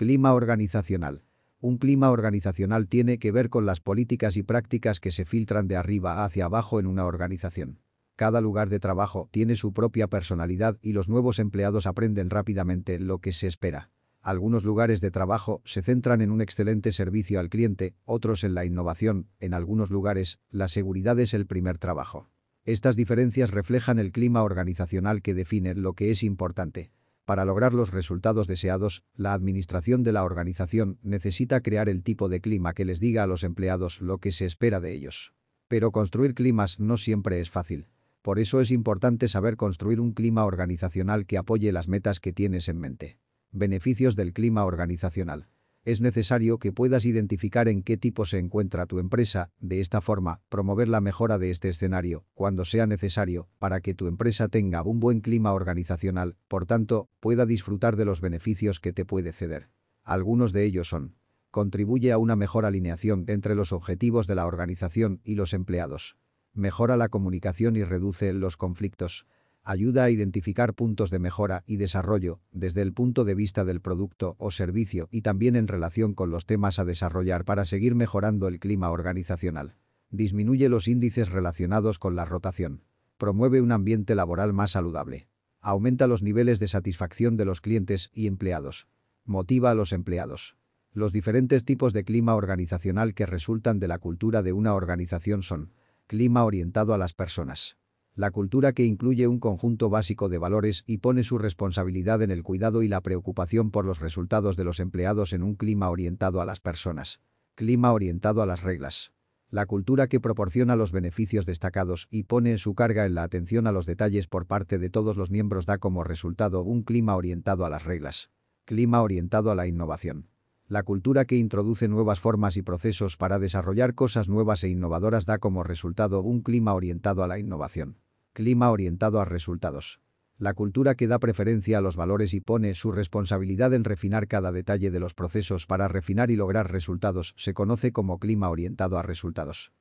Clima organizacional. Un clima organizacional tiene que ver con las políticas y prácticas que se filtran de arriba hacia abajo en una organización. Cada lugar de trabajo tiene su propia personalidad y los nuevos empleados aprenden rápidamente lo que se espera. Algunos lugares de trabajo se centran en un excelente servicio al cliente, otros en la innovación, en algunos lugares, la seguridad es el primer trabajo. Estas diferencias reflejan el clima organizacional que define lo que es importante. Para lograr los resultados deseados, la administración de la organización necesita crear el tipo de clima que les diga a los empleados lo que se espera de ellos. Pero construir climas no siempre es fácil. Por eso es importante saber construir un clima organizacional que apoye las metas que tienes en mente. Beneficios del clima organizacional. Es necesario que puedas identificar en qué tipo se encuentra tu empresa, de esta forma, promover la mejora de este escenario, cuando sea necesario, para que tu empresa tenga un buen clima organizacional, por tanto, pueda disfrutar de los beneficios que te puede ceder. Algunos de ellos son contribuye a una mejor alineación entre los objetivos de la organización y los empleados. Mejora la comunicación y reduce los conflictos ayuda a identificar puntos de mejora y desarrollo desde el punto de vista del producto o servicio y también en relación con los temas a desarrollar para seguir mejorando el clima organizacional. Disminuye los índices relacionados con la rotación. Promueve un ambiente laboral más saludable. Aumenta los niveles de satisfacción de los clientes y empleados. Motiva a los empleados. Los diferentes tipos de clima organizacional que resultan de la cultura de una organización son clima orientado a las personas la cultura que incluye un conjunto básico de valores y pone su responsabilidad en el cuidado y la preocupación por los resultados de los empleados en un clima orientado a las personas. Clima orientado a las reglas. La cultura que proporciona los beneficios destacados y pone su carga en la atención a los detalles por parte de todos los miembros da como resultado un clima orientado a las reglas. Clima orientado a la innovación. La cultura que introduce nuevas formas y procesos para desarrollar cosas nuevas e innovadoras da como resultado un clima orientado a la innovación. Clima orientado a resultados. La cultura que da preferencia a los valores y pone su responsabilidad en refinar cada detalle de los procesos para refinar y lograr resultados se conoce como clima orientado a resultados.